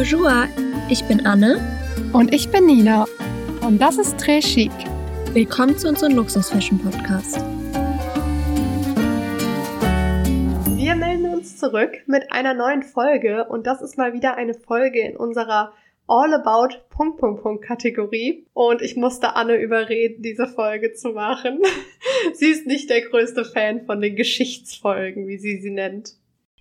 Bonjour, ich bin Anne. Und ich bin Nina. Und das ist Très Chic. Willkommen zu unserem Luxus-Fashion-Podcast. Wir melden uns zurück mit einer neuen Folge und das ist mal wieder eine Folge in unserer All About Punkt Punkt Punkt Kategorie und ich musste Anne überreden, diese Folge zu machen. sie ist nicht der größte Fan von den Geschichtsfolgen, wie sie sie nennt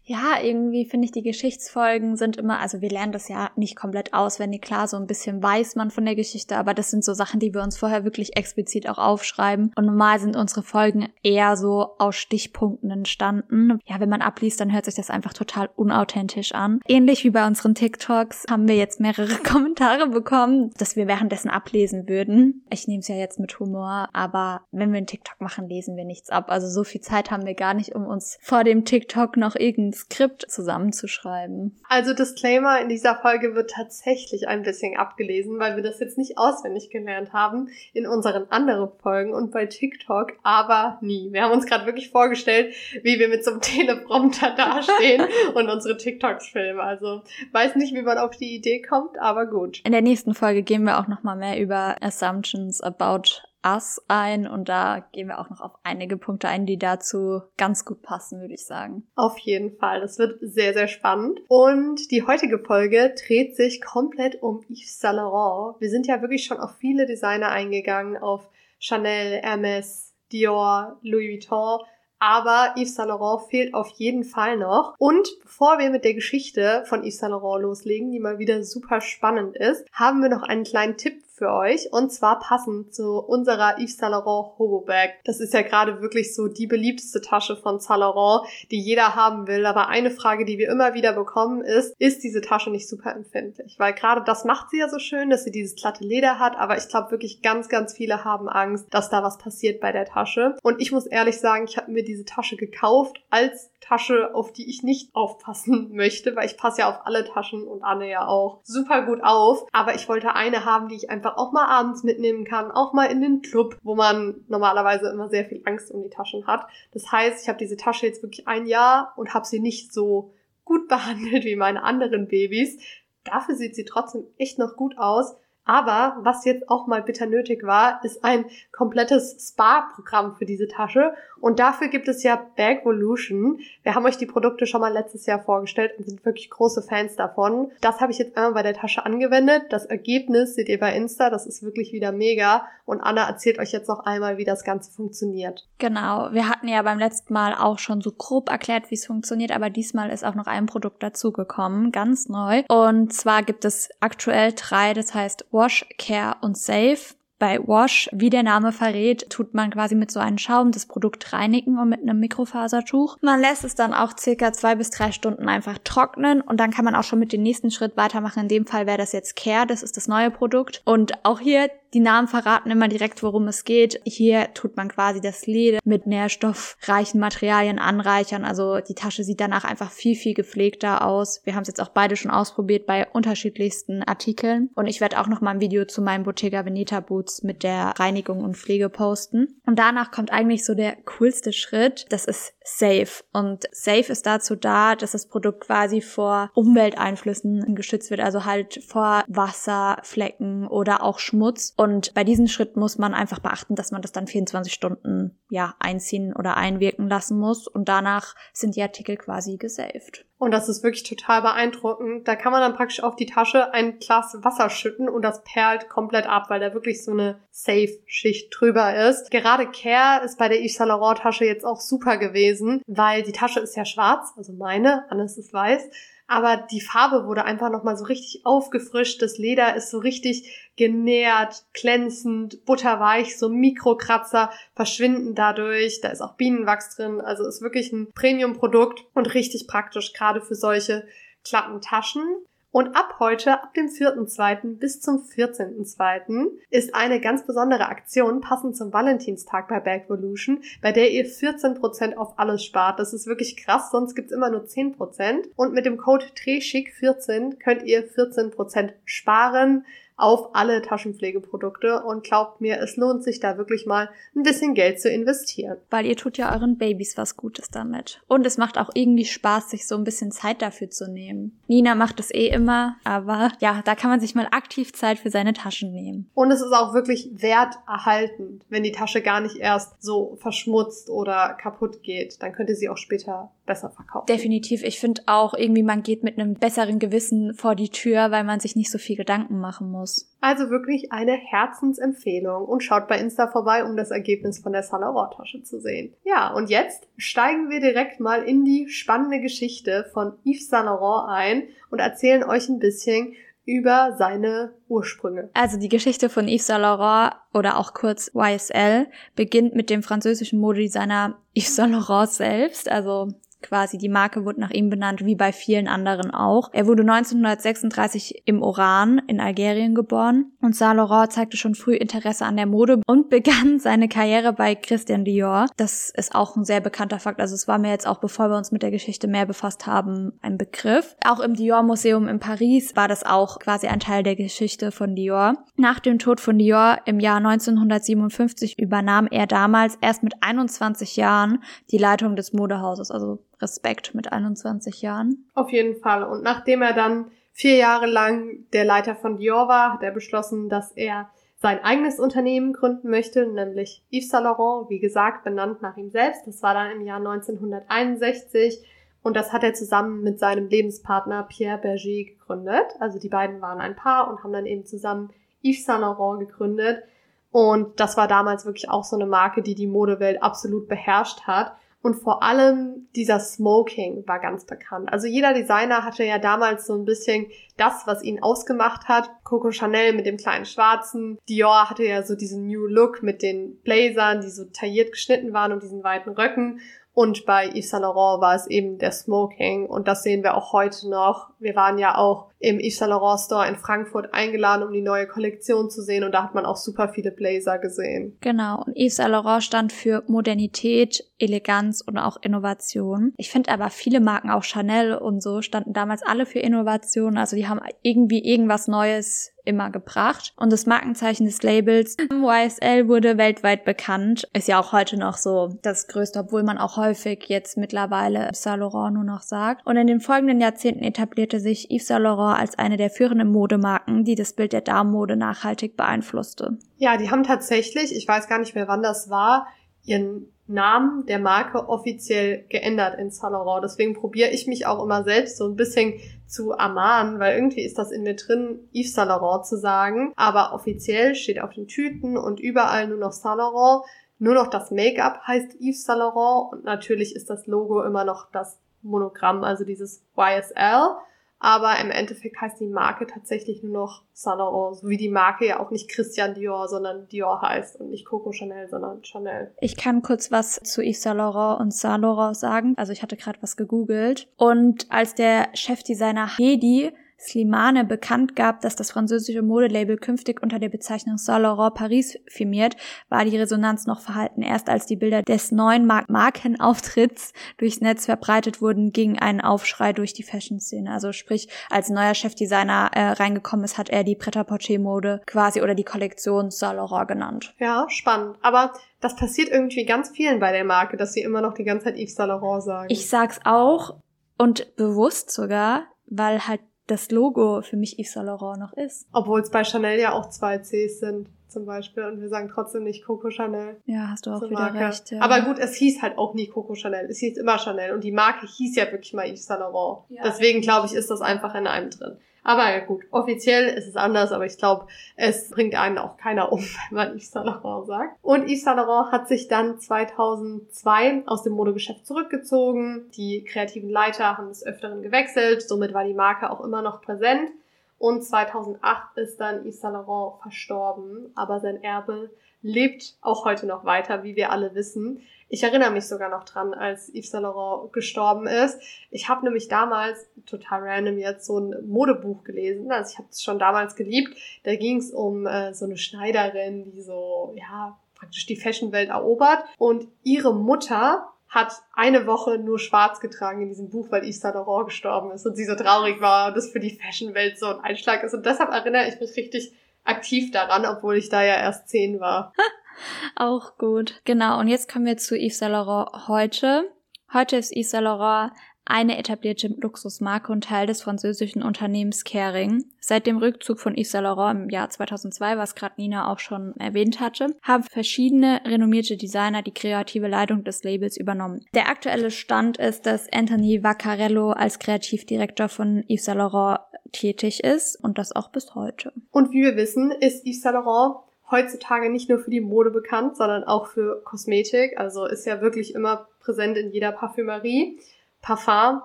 ja, irgendwie finde ich, die Geschichtsfolgen sind immer, also wir lernen das ja nicht komplett auswendig, klar, so ein bisschen weiß man von der Geschichte, aber das sind so Sachen, die wir uns vorher wirklich explizit auch aufschreiben. Und normal sind unsere Folgen eher so aus Stichpunkten entstanden. Ja, wenn man abliest, dann hört sich das einfach total unauthentisch an. Ähnlich wie bei unseren TikToks haben wir jetzt mehrere Kommentare bekommen, dass wir währenddessen ablesen würden. Ich nehme es ja jetzt mit Humor, aber wenn wir einen TikTok machen, lesen wir nichts ab. Also so viel Zeit haben wir gar nicht, um uns vor dem TikTok noch irgendein Skript zusammenzuschreiben. Also Disclaimer, in dieser Folge wird tatsächlich ein bisschen abgelesen, weil wir das jetzt nicht auswendig gelernt haben in unseren anderen Folgen und bei TikTok, aber nie. Wir haben uns gerade wirklich vorgestellt, wie wir mit so einem Teleprompter dastehen und unsere TikToks filmen. Also weiß nicht, wie man auf die Idee kommt, aber gut. In der nächsten Folge gehen wir auch noch mal mehr über Assumptions about Us ein und da gehen wir auch noch auf einige Punkte ein, die dazu ganz gut passen, würde ich sagen. Auf jeden Fall, das wird sehr, sehr spannend. Und die heutige Folge dreht sich komplett um Yves Saint Laurent. Wir sind ja wirklich schon auf viele Designer eingegangen, auf Chanel, Hermes, Dior, Louis Vuitton. Aber Yves Saint Laurent fehlt auf jeden Fall noch. Und bevor wir mit der Geschichte von Yves Saint Laurent loslegen, die mal wieder super spannend ist, haben wir noch einen kleinen Tipp für euch und zwar passend zu unserer Yves Saint Laurent Hobo Bag. Das ist ja gerade wirklich so die beliebteste Tasche von Saint Laurent, die jeder haben will. Aber eine Frage, die wir immer wieder bekommen, ist, ist diese Tasche nicht super empfindlich? Weil gerade das macht sie ja so schön, dass sie dieses glatte Leder hat, aber ich glaube wirklich ganz, ganz viele haben Angst, dass da was passiert bei der Tasche. Und ich muss ehrlich sagen, ich habe mir diese Tasche gekauft als Tasche, auf die ich nicht aufpassen möchte, weil ich passe ja auf alle Taschen und Anne ja auch super gut auf. Aber ich wollte eine haben, die ich einfach auch mal abends mitnehmen kann, auch mal in den Club, wo man normalerweise immer sehr viel Angst um die Taschen hat. Das heißt, ich habe diese Tasche jetzt wirklich ein Jahr und habe sie nicht so gut behandelt wie meine anderen Babys. Dafür sieht sie trotzdem echt noch gut aus. Aber was jetzt auch mal bitter nötig war, ist ein komplettes Spa-Programm für diese Tasche. Und dafür gibt es ja Bagvolution. Wir haben euch die Produkte schon mal letztes Jahr vorgestellt und sind wirklich große Fans davon. Das habe ich jetzt einmal bei der Tasche angewendet. Das Ergebnis seht ihr bei Insta. Das ist wirklich wieder mega. Und Anna erzählt euch jetzt noch einmal, wie das Ganze funktioniert. Genau. Wir hatten ja beim letzten Mal auch schon so grob erklärt, wie es funktioniert. Aber diesmal ist auch noch ein Produkt dazugekommen. Ganz neu. Und zwar gibt es aktuell drei. Das heißt Wash, Care und Save. Bei Wash, wie der Name verrät, tut man quasi mit so einem Schaum das Produkt reinigen und mit einem Mikrofasertuch. Man lässt es dann auch circa zwei bis drei Stunden einfach trocknen und dann kann man auch schon mit dem nächsten Schritt weitermachen. In dem Fall wäre das jetzt Care, das ist das neue Produkt. Und auch hier die Namen verraten immer direkt, worum es geht. Hier tut man quasi das Leder mit nährstoffreichen Materialien anreichern. Also die Tasche sieht danach einfach viel, viel gepflegter aus. Wir haben es jetzt auch beide schon ausprobiert bei unterschiedlichsten Artikeln. Und ich werde auch noch mal ein Video zu meinem Bottega Veneta Boots mit der Reinigung und Pflege posten. Und danach kommt eigentlich so der coolste Schritt. Das ist Safe. Und Safe ist dazu da, dass das Produkt quasi vor Umwelteinflüssen geschützt wird. Also halt vor Wasser, Flecken oder auch Schmutz. Und bei diesem Schritt muss man einfach beachten, dass man das dann 24 Stunden ja einziehen oder einwirken lassen muss. Und danach sind die Artikel quasi gesaved. Und das ist wirklich total beeindruckend. Da kann man dann praktisch auf die Tasche ein Glas Wasser schütten und das perlt komplett ab, weil da wirklich so eine Safe-Schicht drüber ist. Gerade Care ist bei der Yves Saint Laurent Tasche jetzt auch super gewesen, weil die Tasche ist ja schwarz, also meine, Annes ist weiß aber die Farbe wurde einfach nochmal so richtig aufgefrischt. Das Leder ist so richtig genährt, glänzend, butterweich, so Mikrokratzer verschwinden dadurch. Da ist auch Bienenwachs drin. Also ist wirklich ein Premium-Produkt und richtig praktisch, gerade für solche glatten Taschen. Und ab heute, ab dem 4.2. bis zum 14.2. ist eine ganz besondere Aktion passend zum Valentinstag bei Bagvolution, bei der ihr 14% auf alles spart. Das ist wirklich krass, sonst gibt's immer nur 10%. Und mit dem Code TRESCHIC14 könnt ihr 14% sparen auf alle Taschenpflegeprodukte und glaubt mir, es lohnt sich da wirklich mal ein bisschen Geld zu investieren. Weil ihr tut ja euren Babys was Gutes damit. Und es macht auch irgendwie Spaß, sich so ein bisschen Zeit dafür zu nehmen. Nina macht es eh immer, aber ja, da kann man sich mal aktiv Zeit für seine Taschen nehmen. Und es ist auch wirklich werterhaltend, wenn die Tasche gar nicht erst so verschmutzt oder kaputt geht. Dann könnt ihr sie auch später besser verkaufen. Definitiv. Ich finde auch irgendwie, man geht mit einem besseren Gewissen vor die Tür, weil man sich nicht so viel Gedanken machen muss. Also wirklich eine Herzensempfehlung und schaut bei Insta vorbei, um das Ergebnis von der Saint Tasche zu sehen. Ja, und jetzt steigen wir direkt mal in die spannende Geschichte von Yves Saint Laurent ein und erzählen euch ein bisschen über seine Ursprünge. Also die Geschichte von Yves Saint Laurent oder auch kurz YSL beginnt mit dem französischen Modedesigner Yves Saint Laurent selbst, also quasi die Marke wurde nach ihm benannt, wie bei vielen anderen auch. Er wurde 1936 im Oran in Algerien geboren und Saint Laurent zeigte schon früh Interesse an der Mode und begann seine Karriere bei Christian Dior. Das ist auch ein sehr bekannter Fakt. Also es war mir jetzt auch, bevor wir uns mit der Geschichte mehr befasst haben, ein Begriff. Auch im Dior Museum in Paris war das auch quasi ein Teil der Geschichte von Dior. Nach dem Tod von Dior im Jahr 1957 übernahm er damals erst mit 21 Jahren die Leitung des Modehauses. Also Respekt mit 21 Jahren. Auf jeden Fall. Und nachdem er dann vier Jahre lang der Leiter von Dior war, hat er beschlossen, dass er sein eigenes Unternehmen gründen möchte, nämlich Yves Saint Laurent, wie gesagt, benannt nach ihm selbst. Das war dann im Jahr 1961 und das hat er zusammen mit seinem Lebenspartner Pierre Berger gegründet. Also die beiden waren ein Paar und haben dann eben zusammen Yves Saint Laurent gegründet. Und das war damals wirklich auch so eine Marke, die die Modewelt absolut beherrscht hat. Und vor allem dieser Smoking war ganz bekannt. Also jeder Designer hatte ja damals so ein bisschen das, was ihn ausgemacht hat. Coco Chanel mit dem kleinen Schwarzen. Dior hatte ja so diesen New Look mit den Blazern, die so tailliert geschnitten waren und diesen weiten Röcken. Und bei Yves Saint Laurent war es eben der Smoking. Und das sehen wir auch heute noch. Wir waren ja auch im Yves Saint Laurent Store in Frankfurt eingeladen, um die neue Kollektion zu sehen. Und da hat man auch super viele Blazer gesehen. Genau. Und Yves Saint Laurent stand für Modernität, Eleganz und auch Innovation. Ich finde aber viele Marken, auch Chanel und so, standen damals alle für Innovation. Also die haben irgendwie irgendwas Neues immer gebracht. Und das Markenzeichen des Labels YSL wurde weltweit bekannt. Ist ja auch heute noch so das größte, obwohl man auch häufig jetzt mittlerweile Saint Laurent nur noch sagt. Und in den folgenden Jahrzehnten etablierte sich Yves Saint Laurent als eine der führenden Modemarken, die das Bild der Damenmode nachhaltig beeinflusste. Ja, die haben tatsächlich, ich weiß gar nicht mehr wann das war, ihren Namen der Marke offiziell geändert in Saint Laurent. Deswegen probiere ich mich auch immer selbst so ein bisschen zu ermahnen, weil irgendwie ist das in mir drin, Yves Saint Laurent zu sagen. Aber offiziell steht auf den Tüten und überall nur noch Saint Laurent. Nur noch das Make-up heißt Yves Saint Laurent und natürlich ist das Logo immer noch das Monogramm, also dieses YSL. Aber im Endeffekt heißt die Marke tatsächlich nur noch Saint Laurent, so wie die Marke ja auch nicht Christian Dior, sondern Dior heißt und nicht Coco Chanel, sondern Chanel. Ich kann kurz was zu Yves Saint Laurent und Saint Laurent sagen. Also ich hatte gerade was gegoogelt. Und als der Chefdesigner Hedi Slimane bekannt gab, dass das französische Modelabel künftig unter der Bezeichnung Saint Laurent Paris firmiert, war die Resonanz noch verhalten. Erst als die Bilder des neuen Mar Markenauftritts durchs Netz verbreitet wurden, ging ein Aufschrei durch die Fashion-Szene. Also sprich, als neuer Chefdesigner äh, reingekommen ist, hat er die Pret-à-Porter-Mode quasi oder die Kollektion Saint Laurent genannt. Ja, spannend. Aber das passiert irgendwie ganz vielen bei der Marke, dass sie immer noch die ganze Zeit Yves Saint Laurent sagen. Ich sag's auch und bewusst sogar, weil halt das Logo für mich Yves Saint Laurent noch ist. Obwohl es bei Chanel ja auch zwei Cs sind zum Beispiel und wir sagen trotzdem nicht Coco Chanel. Ja, hast du auch wieder Marke. recht. Ja. Aber gut, es hieß halt auch nie Coco Chanel, es hieß immer Chanel und die Marke hieß ja wirklich mal Yves Saint Laurent. Ja. Deswegen glaube ich, ist das einfach in einem drin. Aber ja gut, offiziell ist es anders, aber ich glaube, es bringt einen auch keiner um, wenn man Yves Saint Laurent sagt. Und Yves Saint Laurent hat sich dann 2002 aus dem Modegeschäft zurückgezogen. Die kreativen Leiter haben des Öfteren gewechselt, somit war die Marke auch immer noch präsent. Und 2008 ist dann Yves Saint Laurent verstorben, aber sein Erbe lebt auch heute noch weiter, wie wir alle wissen. Ich erinnere mich sogar noch dran, als Yves Saint Laurent gestorben ist. Ich habe nämlich damals, total random jetzt, so ein Modebuch gelesen. Also ich habe es schon damals geliebt. Da ging es um äh, so eine Schneiderin, die so, ja, praktisch die Fashionwelt erobert. Und ihre Mutter hat eine Woche nur schwarz getragen in diesem Buch, weil Yves Saint Laurent gestorben ist und sie so traurig war und das für die Fashionwelt so ein Einschlag ist. Und deshalb erinnere ich mich richtig aktiv daran, obwohl ich da ja erst zehn war. Auch gut. Genau, und jetzt kommen wir zu Yves Saint Laurent heute. Heute ist Yves Saint Laurent eine etablierte Luxusmarke und Teil des französischen Unternehmens Kering. Seit dem Rückzug von Yves Saint Laurent im Jahr 2002, was gerade Nina auch schon erwähnt hatte, haben verschiedene renommierte Designer die kreative Leitung des Labels übernommen. Der aktuelle Stand ist, dass Anthony Vaccarello als Kreativdirektor von Yves Saint Laurent tätig ist und das auch bis heute. Und wie wir wissen, ist Yves Saint Laurent heutzutage nicht nur für die Mode bekannt, sondern auch für Kosmetik. Also ist ja wirklich immer präsent in jeder Parfümerie. Parfum,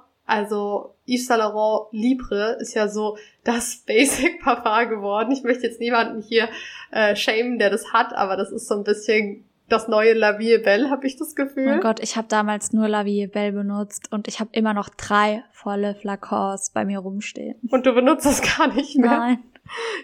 also Yves Saint Laurent Libre ist ja so das Basic Parfum geworden. Ich möchte jetzt niemanden hier äh, shamen, der das hat, aber das ist so ein bisschen das neue La Vie Belle, habe ich das Gefühl. Oh Gott, ich habe damals nur La Vie Belle benutzt und ich habe immer noch drei volle Flakons bei mir rumstehen. Und du benutzt das gar nicht mehr? Nein.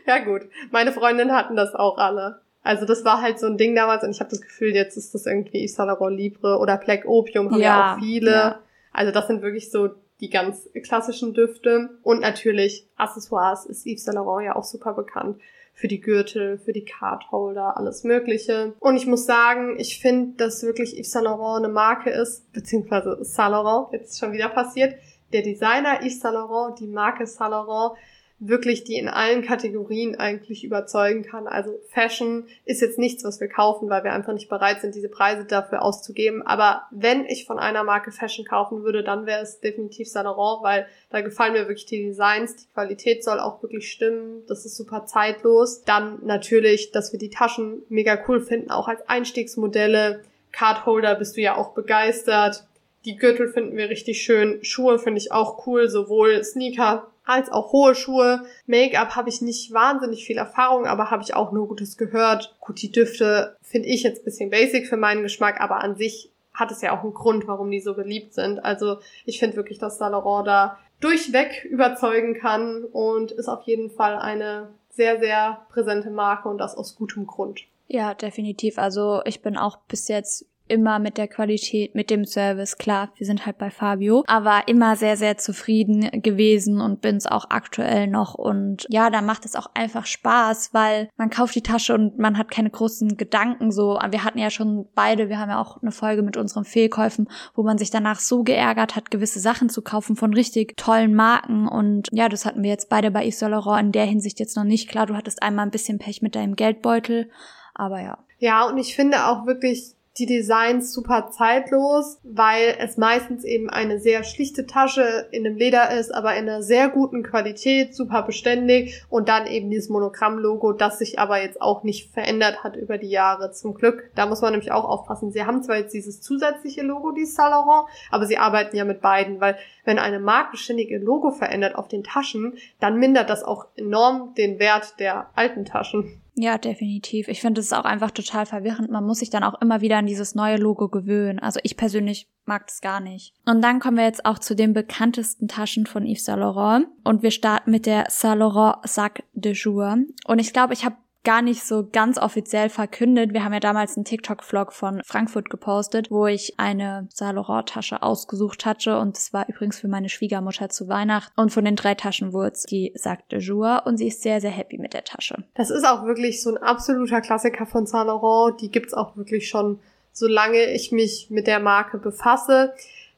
Ja gut, meine Freundinnen hatten das auch alle. Also das war halt so ein Ding damals und ich habe das Gefühl, jetzt ist das irgendwie Yves Saint Laurent Libre oder Black Opium haben ja, ja auch viele. Ja. Also das sind wirklich so die ganz klassischen Düfte. Und natürlich Accessoires ist Yves Saint Laurent ja auch super bekannt. Für die Gürtel, für die Cardholder, alles Mögliche. Und ich muss sagen, ich finde, dass wirklich Yves Saint Laurent eine Marke ist, beziehungsweise Saint Laurent, jetzt ist schon wieder passiert. Der Designer Yves Saint Laurent, die Marke Saint Laurent, wirklich die in allen Kategorien eigentlich überzeugen kann. Also Fashion ist jetzt nichts, was wir kaufen, weil wir einfach nicht bereit sind, diese Preise dafür auszugeben. Aber wenn ich von einer Marke Fashion kaufen würde, dann wäre es definitiv Saint Laurent, weil da gefallen mir wirklich die Designs, die Qualität soll auch wirklich stimmen, das ist super zeitlos. Dann natürlich, dass wir die Taschen mega cool finden, auch als Einstiegsmodelle. Cardholder bist du ja auch begeistert. Die Gürtel finden wir richtig schön. Schuhe finde ich auch cool, sowohl Sneaker als auch hohe Schuhe. Make-up habe ich nicht wahnsinnig viel Erfahrung, aber habe ich auch nur Gutes gehört. Gut, die Düfte finde ich jetzt bisschen basic für meinen Geschmack, aber an sich hat es ja auch einen Grund, warum die so beliebt sind. Also ich finde wirklich, dass Saint Laurent da durchweg überzeugen kann und ist auf jeden Fall eine sehr, sehr präsente Marke und das aus gutem Grund. Ja, definitiv. Also ich bin auch bis jetzt immer mit der Qualität, mit dem Service. Klar, wir sind halt bei Fabio, aber immer sehr, sehr zufrieden gewesen und bin's auch aktuell noch. Und ja, da macht es auch einfach Spaß, weil man kauft die Tasche und man hat keine großen Gedanken so. Wir hatten ja schon beide, wir haben ja auch eine Folge mit unseren Fehlkäufen, wo man sich danach so geärgert hat, gewisse Sachen zu kaufen von richtig tollen Marken. Und ja, das hatten wir jetzt beide bei Yves Laurent in der Hinsicht jetzt noch nicht. Klar, du hattest einmal ein bisschen Pech mit deinem Geldbeutel, aber ja. Ja, und ich finde auch wirklich, die Designs super zeitlos, weil es meistens eben eine sehr schlichte Tasche in einem Leder ist, aber in einer sehr guten Qualität, super beständig und dann eben dieses Monogramm-Logo, das sich aber jetzt auch nicht verändert hat über die Jahre, zum Glück. Da muss man nämlich auch aufpassen. Sie haben zwar jetzt dieses zusätzliche Logo, die Saint Laurent, aber sie arbeiten ja mit beiden, weil wenn eine Marke ständig ihr Logo verändert auf den Taschen, dann mindert das auch enorm den Wert der alten Taschen. Ja, definitiv. Ich finde es auch einfach total verwirrend. Man muss sich dann auch immer wieder an dieses neue Logo gewöhnen. Also ich persönlich mag das gar nicht. Und dann kommen wir jetzt auch zu den bekanntesten Taschen von Yves Saint Laurent. Und wir starten mit der Saint Laurent Sac de Jour. Und ich glaube, ich habe gar nicht so ganz offiziell verkündet. Wir haben ja damals einen TikTok-Vlog von Frankfurt gepostet, wo ich eine Saint Laurent-Tasche ausgesucht hatte und das war übrigens für meine Schwiegermutter zu Weihnachten. Und von den drei Taschen wurde es die Sac de Jour und sie ist sehr, sehr happy mit der Tasche. Das ist auch wirklich so ein absoluter Klassiker von Saint Laurent. Die gibt's auch wirklich schon, solange ich mich mit der Marke befasse.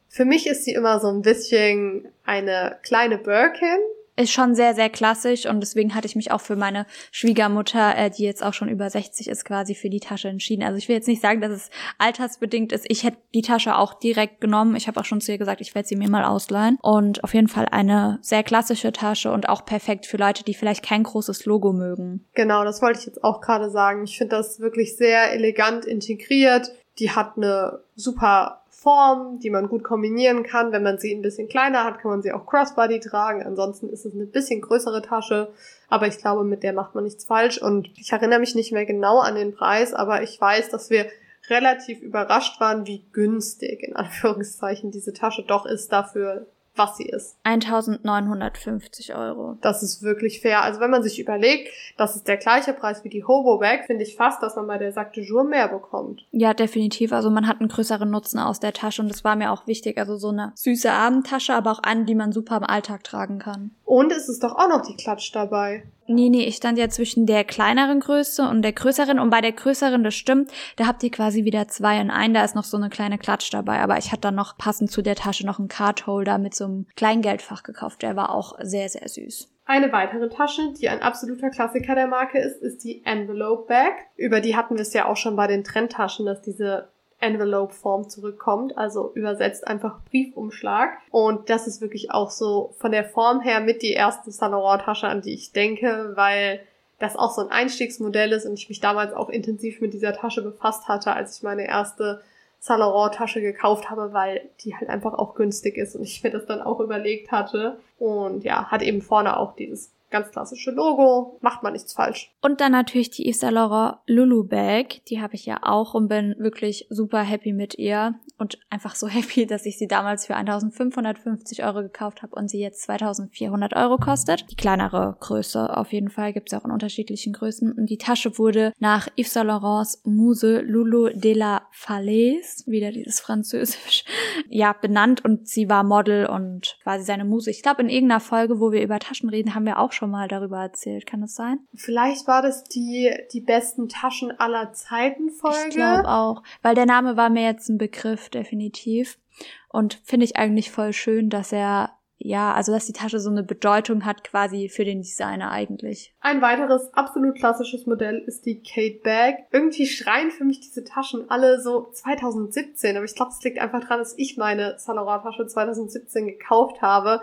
Für mich ist sie immer so ein bisschen eine kleine Birkin, ist schon sehr, sehr klassisch und deswegen hatte ich mich auch für meine Schwiegermutter, äh, die jetzt auch schon über 60 ist, quasi für die Tasche entschieden. Also ich will jetzt nicht sagen, dass es altersbedingt ist. Ich hätte die Tasche auch direkt genommen. Ich habe auch schon zu ihr gesagt, ich werde sie mir mal ausleihen. Und auf jeden Fall eine sehr klassische Tasche und auch perfekt für Leute, die vielleicht kein großes Logo mögen. Genau, das wollte ich jetzt auch gerade sagen. Ich finde das wirklich sehr elegant integriert. Die hat eine super Form, die man gut kombinieren kann. Wenn man sie ein bisschen kleiner hat, kann man sie auch Crossbody tragen. Ansonsten ist es eine bisschen größere Tasche. Aber ich glaube, mit der macht man nichts falsch. Und ich erinnere mich nicht mehr genau an den Preis, aber ich weiß, dass wir relativ überrascht waren, wie günstig in Anführungszeichen diese Tasche doch ist dafür, was sie ist. 1950 Euro. Das ist wirklich fair. Also wenn man sich überlegt, das ist der gleiche Preis wie die Hobo Bag, finde ich fast, dass man bei der Sac de Jour mehr bekommt. Ja, definitiv. Also man hat einen größeren Nutzen aus der Tasche und das war mir auch wichtig. Also so eine süße Abendtasche, aber auch eine, die man super im Alltag tragen kann. Und es ist doch auch noch die Klatsch dabei. Nee, nee, ich stand ja zwischen der kleineren Größe und der größeren. Und bei der größeren, das stimmt, da habt ihr quasi wieder zwei in ein. Da ist noch so eine kleine Klatsch dabei. Aber ich hatte dann noch passend zu der Tasche noch einen Cardholder mit so einem Kleingeldfach gekauft. Der war auch sehr, sehr süß. Eine weitere Tasche, die ein absoluter Klassiker der Marke ist, ist die Envelope Bag. Über die hatten wir es ja auch schon bei den Trendtaschen, dass diese Envelope-Form zurückkommt, also übersetzt einfach Briefumschlag. Und das ist wirklich auch so von der Form her mit die erste Saint Laurent-Tasche, an die ich denke, weil das auch so ein Einstiegsmodell ist und ich mich damals auch intensiv mit dieser Tasche befasst hatte, als ich meine erste Saint Tasche gekauft habe, weil die halt einfach auch günstig ist und ich mir das dann auch überlegt hatte. Und ja, hat eben vorne auch dieses Ganz klassische Logo, macht man nichts falsch. Und dann natürlich die Yves Saint Laurent Lulu Bag, die habe ich ja auch und bin wirklich super happy mit ihr und einfach so happy, dass ich sie damals für 1550 Euro gekauft habe und sie jetzt 2400 Euro kostet. Die kleinere Größe auf jeden Fall, gibt es auch in unterschiedlichen Größen. Und die Tasche wurde nach Yves Saint Laurents Muse Lulu de la Falaise, wieder dieses Französisch, ja, benannt und sie war Model und quasi seine Muse. Ich glaube, in irgendeiner Folge, wo wir über Taschen reden, haben wir auch schon schon mal darüber erzählt. Kann das sein? Vielleicht war das die, die besten Taschen aller Zeiten Folge. Ich glaube auch, weil der Name war mir jetzt ein Begriff, definitiv. Und finde ich eigentlich voll schön, dass er ja, also dass die Tasche so eine Bedeutung hat quasi für den Designer eigentlich. Ein weiteres absolut klassisches Modell ist die Kate Bag. Irgendwie schreien für mich diese Taschen alle so 2017, aber ich glaube, es liegt einfach daran, dass ich meine Laurent Tasche 2017 gekauft habe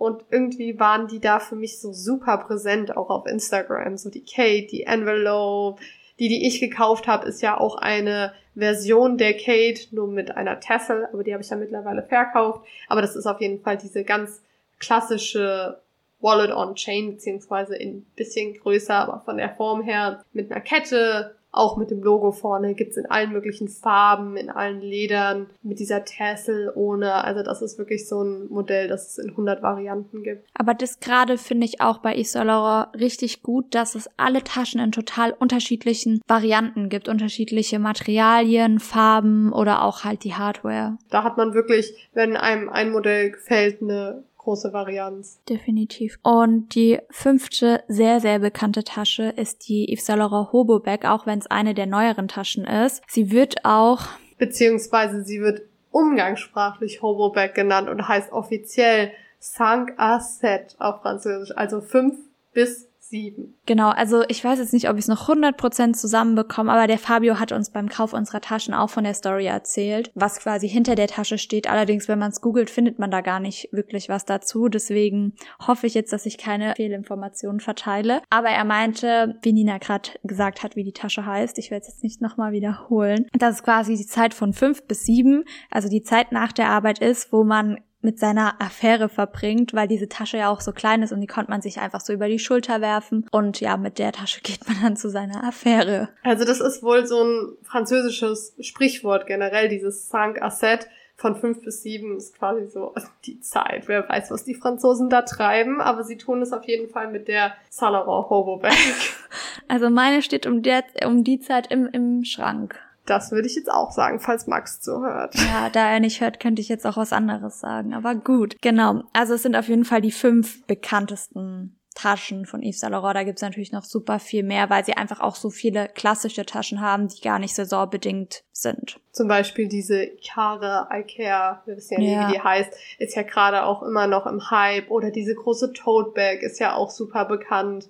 und irgendwie waren die da für mich so super präsent, auch auf Instagram. So die Kate, die Envelope. Die, die ich gekauft habe, ist ja auch eine Version der Kate, nur mit einer Tassel, aber die habe ich ja mittlerweile verkauft. Aber das ist auf jeden Fall diese ganz klassische Wallet on Chain, beziehungsweise in bisschen größer, aber von der Form her mit einer Kette, auch mit dem Logo vorne gibt's in allen möglichen Farben, in allen Ledern, mit dieser Tassel ohne. Also das ist wirklich so ein Modell, das es in 100 Varianten gibt. Aber das gerade finde ich auch bei Yves Saint Laurent richtig gut, dass es alle Taschen in total unterschiedlichen Varianten gibt. Unterschiedliche Materialien, Farben oder auch halt die Hardware. Da hat man wirklich, wenn einem ein Modell gefällt, eine große Varianz. Definitiv. Und die fünfte sehr, sehr bekannte Tasche ist die Yves Saint Laurent Hobo Bag, auch wenn es eine der neueren Taschen ist. Sie wird auch beziehungsweise sie wird umgangssprachlich Hobo Bag genannt und heißt offiziell Cinq à Sept auf Französisch, also fünf bis sieben. Genau, also ich weiß jetzt nicht, ob ich es noch 100% zusammenbekomme, aber der Fabio hat uns beim Kauf unserer Taschen auch von der Story erzählt, was quasi hinter der Tasche steht. Allerdings, wenn man es googelt, findet man da gar nicht wirklich was dazu. Deswegen hoffe ich jetzt, dass ich keine Fehlinformationen verteile. Aber er meinte, wie Nina gerade gesagt hat, wie die Tasche heißt, ich werde es jetzt nicht nochmal wiederholen, dass es quasi die Zeit von fünf bis sieben, also die Zeit nach der Arbeit ist, wo man mit seiner Affäre verbringt, weil diese Tasche ja auch so klein ist und die konnte man sich einfach so über die Schulter werfen. Und ja, mit der Tasche geht man dann zu seiner Affäre. Also das ist wohl so ein französisches Sprichwort generell, dieses Cinq Asset von fünf bis sieben ist quasi so die Zeit. Wer weiß, was die Franzosen da treiben, aber sie tun es auf jeden Fall mit der Saint Laurent Hobo Bag. Also meine steht um, der, um die Zeit im, im Schrank. Das würde ich jetzt auch sagen, falls Max zuhört. Ja, da er nicht hört, könnte ich jetzt auch was anderes sagen. Aber gut, genau. Also es sind auf jeden Fall die fünf bekanntesten Taschen von Yves Saint Laurent. Da gibt's natürlich noch super viel mehr, weil sie einfach auch so viele klassische Taschen haben, die gar nicht saisonbedingt sind. Zum Beispiel diese Ikare Ikea, wir wissen ja nie, ja. wie die heißt, ist ja gerade auch immer noch im Hype. Oder diese große Tote Bag ist ja auch super bekannt.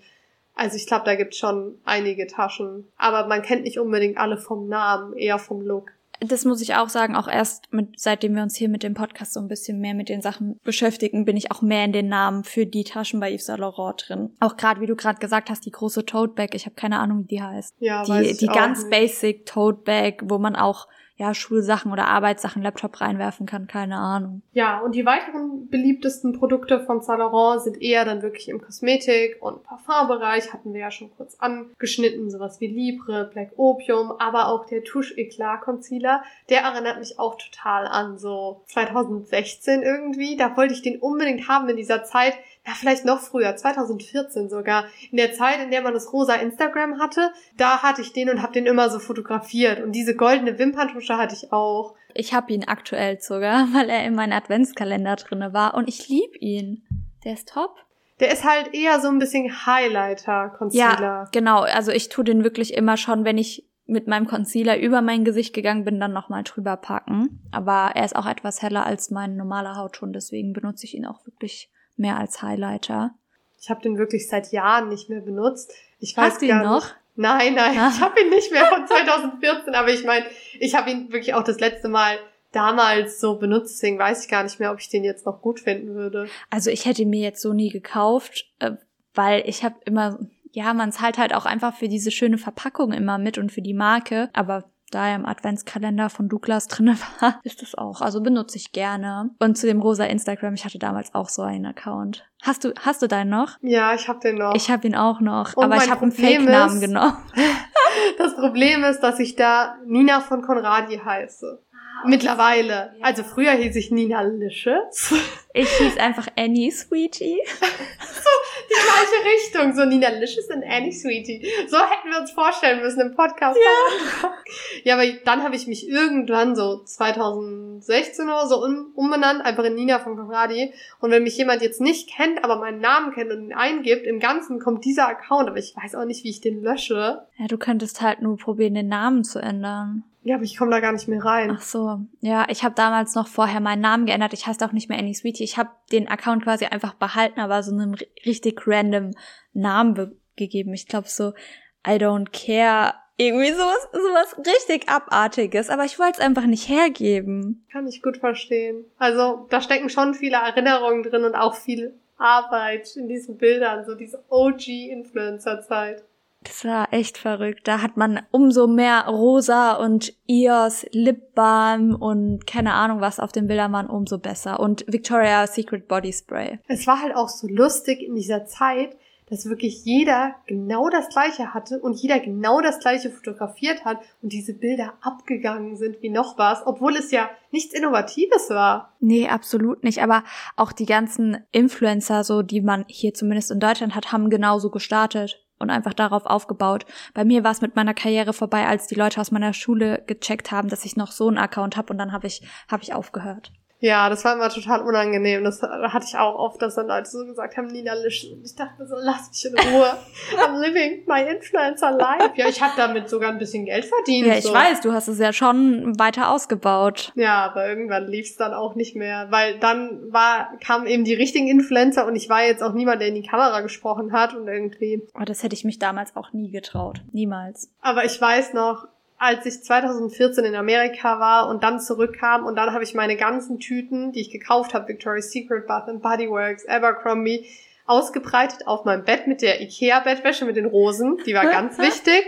Also ich glaube, da gibt schon einige Taschen. Aber man kennt nicht unbedingt alle vom Namen, eher vom Look. Das muss ich auch sagen, auch erst mit, seitdem wir uns hier mit dem Podcast so ein bisschen mehr mit den Sachen beschäftigen, bin ich auch mehr in den Namen für die Taschen bei Yves Saint Laurent drin. Auch gerade, wie du gerade gesagt hast, die große Tote Bag, ich habe keine Ahnung, wie die heißt. Ja, die, weiß ich die ganz nicht. basic Tote Bag, wo man auch ja, Schulsachen oder Arbeitssachen, Laptop reinwerfen kann, keine Ahnung. Ja, und die weiteren beliebtesten Produkte von Saint Laurent sind eher dann wirklich im Kosmetik- und Parfumbereich, hatten wir ja schon kurz angeschnitten, sowas wie Libre, Black Opium, aber auch der Touche Eclat Concealer, der erinnert mich auch total an so 2016 irgendwie. Da wollte ich den unbedingt haben in dieser Zeit, ja, vielleicht noch früher, 2014 sogar, in der Zeit, in der man das rosa Instagram hatte, da hatte ich den und habe den immer so fotografiert. Und diese goldene Wimperntusche hatte ich auch. Ich habe ihn aktuell sogar, weil er in meinem Adventskalender drinne war und ich lieb ihn. Der ist top. Der ist halt eher so ein bisschen Highlighter-Concealer. Ja, genau. Also ich tue den wirklich immer schon, wenn ich mit meinem Concealer über mein Gesicht gegangen bin, dann nochmal drüber packen. Aber er ist auch etwas heller als mein normaler Hautton, deswegen benutze ich ihn auch wirklich mehr als Highlighter. Ich habe den wirklich seit Jahren nicht mehr benutzt. Ich weiß Hast du ihn noch? Nicht. Nein, nein, Ah. ich habe ihn nicht mehr von 2014, aber ich meine, ich habe ihn wirklich auch das letzte Mal damals so benutzt, deswegen weiß ich gar nicht mehr, ob ich den jetzt noch gut finden würde. Also ich hätte ihn mir jetzt so nie gekauft, äh, weil ich habe immer, ja, man zahlt halt auch einfach für diese schöne Verpackung immer mit und für die Marke. Aber da im Adventskalender von Douglas drinne war, ist es auch. Also benutze ich gerne. Und zu dem rosa Instagram, ich hatte damals auch so einen Account. Hast du, hast du deinen noch? Ja, ich habe den noch. Ich habe ihn auch noch, Und aber ich habe einen Fake-Namen genommen. das Problem ist, dass ich da Nina von Conradi heiße. Mittlerweile. Also früher hieß ich Nina Licious. Ich hieß einfach Annie Sweetie. Die gleiche Richtung. So Nina Licious und Annie Sweetie. So hätten wir uns vorstellen müssen im Podcast. Ja, ja aber dann habe ich mich irgendwann so 2016 oder so um, umbenannt, einfach in Nina von Conradi. Und wenn mich jemand jetzt nicht kennt, aber meinen Namen kennt und ihn eingibt, im Ganzen kommt dieser Account, aber ich weiß auch nicht, wie ich den lösche. Ja, du könntest halt nur probieren, den Namen zu ändern. Ja, aber ich komme da gar nicht mehr rein. Ach so, ja, ich habe damals noch vorher meinen Namen geändert. Ich heiße auch nicht mehr Annie Sweetie. Ich habe den Account quasi einfach behalten, aber so einen ri- richtig random Namen be- gegeben. Ich glaube so I don't care, irgendwie sowas, sowas richtig abartiges. Aber ich wollte es einfach nicht hergeben. Kann ich gut verstehen. Also da stecken schon viele Erinnerungen drin und auch viel Arbeit in diesen Bildern, so diese OG-Influencer-Zeit. Das war echt verrückt. Da hat man umso mehr Rosa und Eos, Lip Balm und keine Ahnung was auf den Bildern waren, umso besser. Und Victoria's Secret Body Spray. Es war halt auch so lustig in dieser Zeit, dass wirklich jeder genau das gleiche hatte und jeder genau das gleiche fotografiert hat und diese Bilder abgegangen sind wie noch was, obwohl es ja nichts Innovatives war. Nee, absolut nicht. Aber auch die ganzen Influencer, so die man hier zumindest in Deutschland hat, haben genauso gestartet und einfach darauf aufgebaut. Bei mir war es mit meiner Karriere vorbei, als die Leute aus meiner Schule gecheckt haben, dass ich noch so einen Account habe und dann habe ich habe ich aufgehört. Ja, das war immer total unangenehm. Das hatte ich auch oft, dass dann Leute so gesagt haben, Nina Lisch. Und ich dachte so, lass mich in Ruhe. I'm living my influencer life. Ja, ich habe damit sogar ein bisschen Geld verdient. Ja, ich so. weiß, du hast es ja schon weiter ausgebaut. Ja, aber irgendwann lief's dann auch nicht mehr, weil dann war, kamen eben die richtigen Influencer und ich war jetzt auch niemand, der in die Kamera gesprochen hat und irgendwie. Aber das hätte ich mich damals auch nie getraut. Niemals. Aber ich weiß noch, als ich 2014 in Amerika war und dann zurückkam und dann habe ich meine ganzen Tüten, die ich gekauft habe, Victoria's Secret, Bath Body Works, Abercrombie, ausgebreitet auf meinem Bett mit der Ikea-Bettwäsche mit den Rosen. Die war ganz wichtig.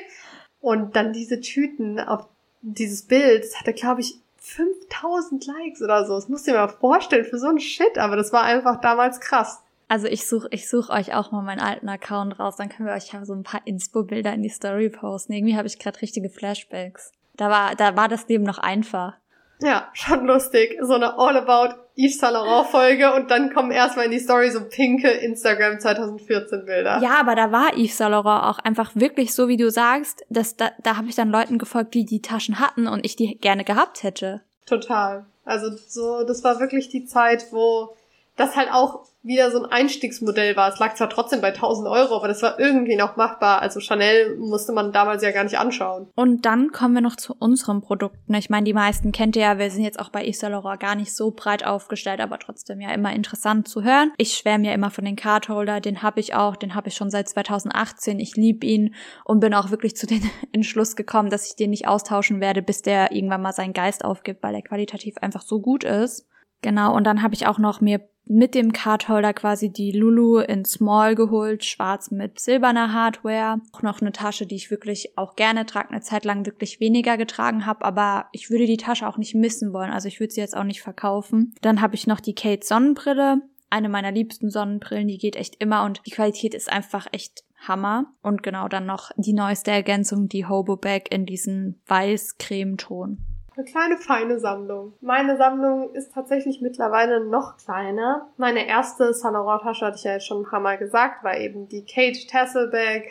Und dann diese Tüten auf dieses Bild, das hatte, glaube ich, 5000 Likes oder so. Das musst du dir mal vorstellen für so ein Shit, aber das war einfach damals krass. Also ich suche ich such euch auch mal meinen alten Account raus, dann können wir euch ja so ein paar Inspo-Bilder in die Story posten. Irgendwie habe ich gerade richtige Flashbacks. Da war, da war das Leben noch einfach. Ja, schon lustig. So eine All About Yves Saint Laurent Folge und dann kommen erstmal in die Story so pinke Instagram 2014 Bilder. Ja, aber da war Yves Saint Laurent auch einfach wirklich so, wie du sagst, dass da, da habe ich dann Leuten gefolgt, die die Taschen hatten und ich die gerne gehabt hätte. Total. Also so, das war wirklich die Zeit, wo das halt auch wieder so ein Einstiegsmodell war. Es lag zwar trotzdem bei 1000 Euro, aber das war irgendwie noch machbar. Also Chanel musste man damals ja gar nicht anschauen. Und dann kommen wir noch zu unseren Produkten. Ich meine, die meisten kennt ihr ja, wir sind jetzt auch bei Yves Saint Laurent gar nicht so breit aufgestellt, aber trotzdem ja immer interessant zu hören. Ich schwärme ja immer von den Card Holder, den habe ich auch, den habe ich schon seit 2018. Ich liebe ihn und bin auch wirklich zu den Entschluss gekommen, dass ich den nicht austauschen werde, bis der irgendwann mal seinen Geist aufgibt, weil er qualitativ einfach so gut ist. Genau, und dann habe ich auch noch mir mit dem Cardholder quasi die Lulu in Small geholt, schwarz mit silberner Hardware. Auch noch eine Tasche, die ich wirklich auch gerne trage, eine Zeit lang wirklich weniger getragen habe, aber ich würde die Tasche auch nicht missen wollen, also ich würde sie jetzt auch nicht verkaufen. Dann habe ich noch die Kate Sonnenbrille, eine meiner liebsten Sonnenbrillen, die geht echt immer und die Qualität ist einfach echt Hammer. Und genau dann noch die neueste Ergänzung, die Hobo Bag in diesen weiß-creme-Ton. Eine kleine feine Sammlung. Meine Sammlung ist tatsächlich mittlerweile noch kleiner. Meine erste Saint Laurent Tasche hatte ich ja jetzt schon ein paar Mal gesagt, war eben die Kate Tasselbag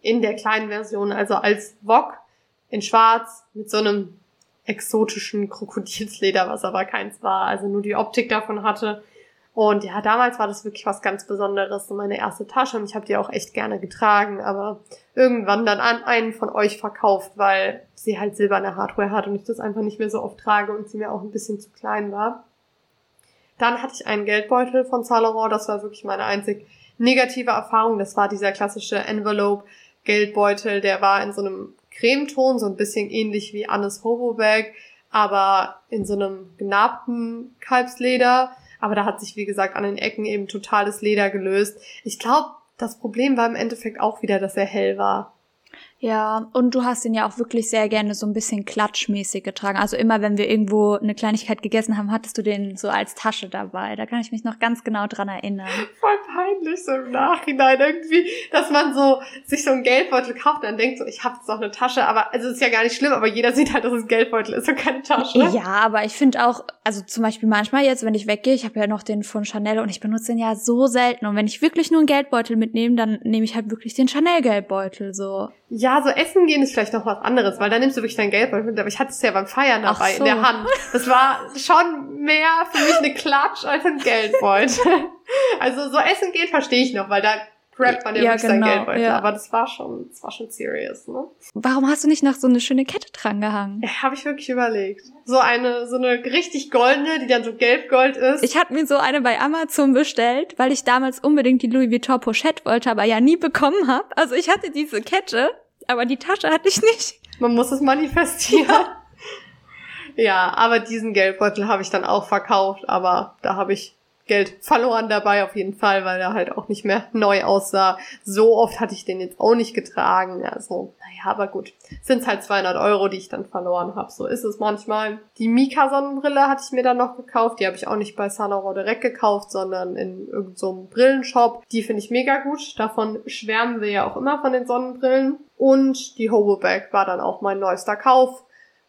in der kleinen Version, also als Wok in schwarz mit so einem exotischen Krokodilsleder, was aber keins war, also nur die Optik davon hatte. Und ja, damals war das wirklich was ganz Besonderes, so meine erste Tasche. Und ich habe die auch echt gerne getragen, aber irgendwann dann an einen von euch verkauft, weil sie halt silberne Hardware hat und ich das einfach nicht mehr so oft trage und sie mir auch ein bisschen zu klein war. Dann hatte ich einen Geldbeutel von Laurent, das war wirklich meine einzig negative Erfahrung. Das war dieser klassische Envelope Geldbeutel, der war in so einem Cremeton, so ein bisschen ähnlich wie Annes Hobo Bag, aber in so einem genabten Kalbsleder. Aber da hat sich, wie gesagt, an den Ecken eben totales Leder gelöst. Ich glaube, das Problem war im Endeffekt auch wieder, dass er hell war. Ja, und du hast ihn ja auch wirklich sehr gerne so ein bisschen klatschmäßig getragen. Also immer, wenn wir irgendwo eine Kleinigkeit gegessen haben, hattest du den so als Tasche dabei. Da kann ich mich noch ganz genau dran erinnern. Voll peinlich so im Nachhinein irgendwie, dass man so sich so einen Geldbeutel kauft und dann denkt so, ich habe jetzt noch eine Tasche, aber also ist ja gar nicht schlimm, aber jeder sieht halt, dass es ein Geldbeutel ist und keine Tasche. Ja, aber ich finde auch, also zum Beispiel manchmal jetzt, wenn ich weggehe, ich habe ja noch den von Chanel und ich benutze den ja so selten. Und wenn ich wirklich nur einen Geldbeutel mitnehme, dann nehme ich halt wirklich den Chanel-Geldbeutel so. Ja, so essen gehen ist vielleicht noch was anderes, weil da nimmst du wirklich dein Geldbeutel mit. Aber ich hatte es ja beim Feiern dabei so. in der Hand. Das war schon mehr für mich eine Klatsch als ein Geldbeutel. Also so essen gehen verstehe ich noch, weil da grabt man ja, ja genau, Geldbeutel. Ja. Aber das war schon, das war schon serious, ne? Warum hast du nicht noch so eine schöne Kette dran gehangen? Ja, habe ich wirklich überlegt. So eine, so eine richtig goldene, die dann so gelb-gold ist. Ich hatte mir so eine bei Amazon bestellt, weil ich damals unbedingt die Louis Vuitton Pochette wollte, aber ja nie bekommen habe. Also ich hatte diese Kette, aber die Tasche hatte ich nicht. Man muss es manifestieren. Ja. ja, aber diesen Geldbeutel habe ich dann auch verkauft, aber da habe ich Geld verloren dabei auf jeden Fall, weil er halt auch nicht mehr neu aussah. So oft hatte ich den jetzt auch nicht getragen. Also, naja, aber gut. Sind halt 200 Euro, die ich dann verloren habe. So ist es manchmal. Die Mika-Sonnenbrille hatte ich mir dann noch gekauft. Die habe ich auch nicht bei Laurent direkt gekauft, sondern in irgendeinem so Brillenshop. Die finde ich mega gut. Davon schwärmen wir ja auch immer von den Sonnenbrillen. Und die Hobo Bag war dann auch mein neuester Kauf.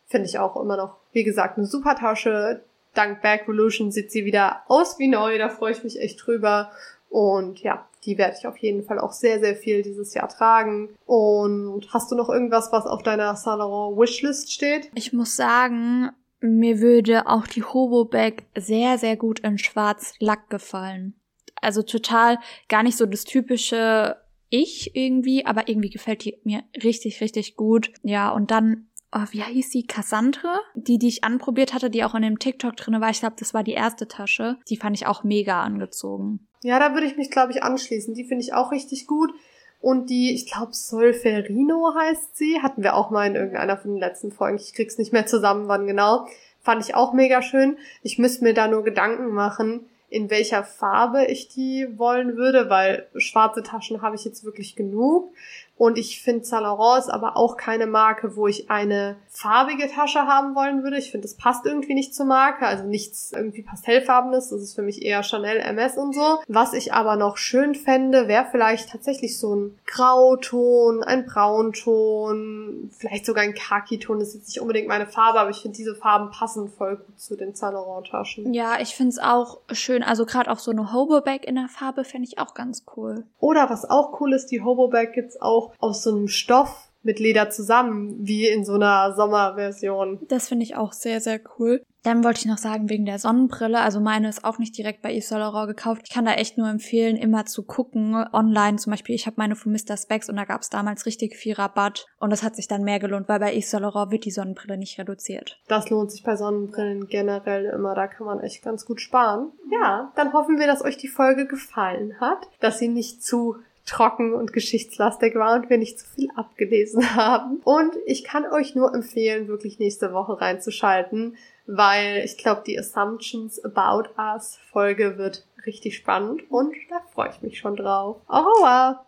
Finde ich auch immer noch, wie gesagt, eine super Tasche dank Back Revolution sieht sie wieder aus wie neu. Da freue ich mich echt drüber. Und ja, die werde ich auf jeden Fall auch sehr, sehr viel dieses Jahr tragen. Und hast du noch irgendwas, was auf deiner Saint Laurent Wishlist steht? Ich muss sagen, mir würde auch die Hobo Bag sehr, sehr gut in schwarz Lack gefallen. Also total gar nicht so das typische ich irgendwie, aber irgendwie gefällt die mir richtig, richtig gut. Ja, und dann oh, wie hieß die? Cassandre? Die, die ich anprobiert hatte, die auch in dem TikTok drinne war. Ich glaube, das war die erste Tasche. Die fand ich auch mega angezogen. Ja, da würde ich mich, glaube ich, anschließen. Die finde ich auch richtig gut. Und die, ich glaube, Solferino heißt sie. Hatten wir auch mal in irgendeiner von den letzten Folgen. Ich krieg's nicht mehr zusammen, wann genau. Fand ich auch mega schön. Ich müsste mir da nur Gedanken machen, in welcher Farbe ich die wollen würde, weil schwarze Taschen habe ich jetzt wirklich genug. Und ich finde Saint Laurent ist aber auch keine Marke, wo ich eine farbige Tasche haben wollen würde. Ich finde, das passt irgendwie nicht zur Marke. Also nichts irgendwie pastellfarbenes. Das ist für mich eher Chanel MS und so. Was ich aber noch schön fände, wäre vielleicht tatsächlich so ein Grauton, ein Braunton, vielleicht sogar ein Khaki-Ton. Das ist jetzt nicht unbedingt meine Farbe, aber ich finde, diese Farben passen voll gut zu den Saint Laurent Taschen. Ja, ich finde es auch schön. Also gerade auch so eine Hobo-Bag in der Farbe fände ich auch ganz cool. Oder was auch cool ist, die Hobo-Bag gibt's auch aus so einem Stoff mit Leder zusammen, wie in so einer Sommerversion. Das finde ich auch sehr, sehr cool. Dann wollte ich noch sagen, wegen der Sonnenbrille, also meine ist auch nicht direkt bei Yves Saint Laurent gekauft. Ich kann da echt nur empfehlen, immer zu gucken, online zum Beispiel. Ich habe meine von Mr. Specs und da gab es damals richtig viel Rabatt und das hat sich dann mehr gelohnt, weil bei Yves Saint Laurent wird die Sonnenbrille nicht reduziert. Das lohnt sich bei Sonnenbrillen generell immer, da kann man echt ganz gut sparen. Ja, dann hoffen wir, dass euch die Folge gefallen hat, dass sie nicht zu trocken und geschichtslastig war und wir nicht zu viel abgelesen haben. Und ich kann euch nur empfehlen, wirklich nächste Woche reinzuschalten, weil ich glaube, die Assumptions About Us Folge wird richtig spannend und da freue ich mich schon drauf. Au revoir!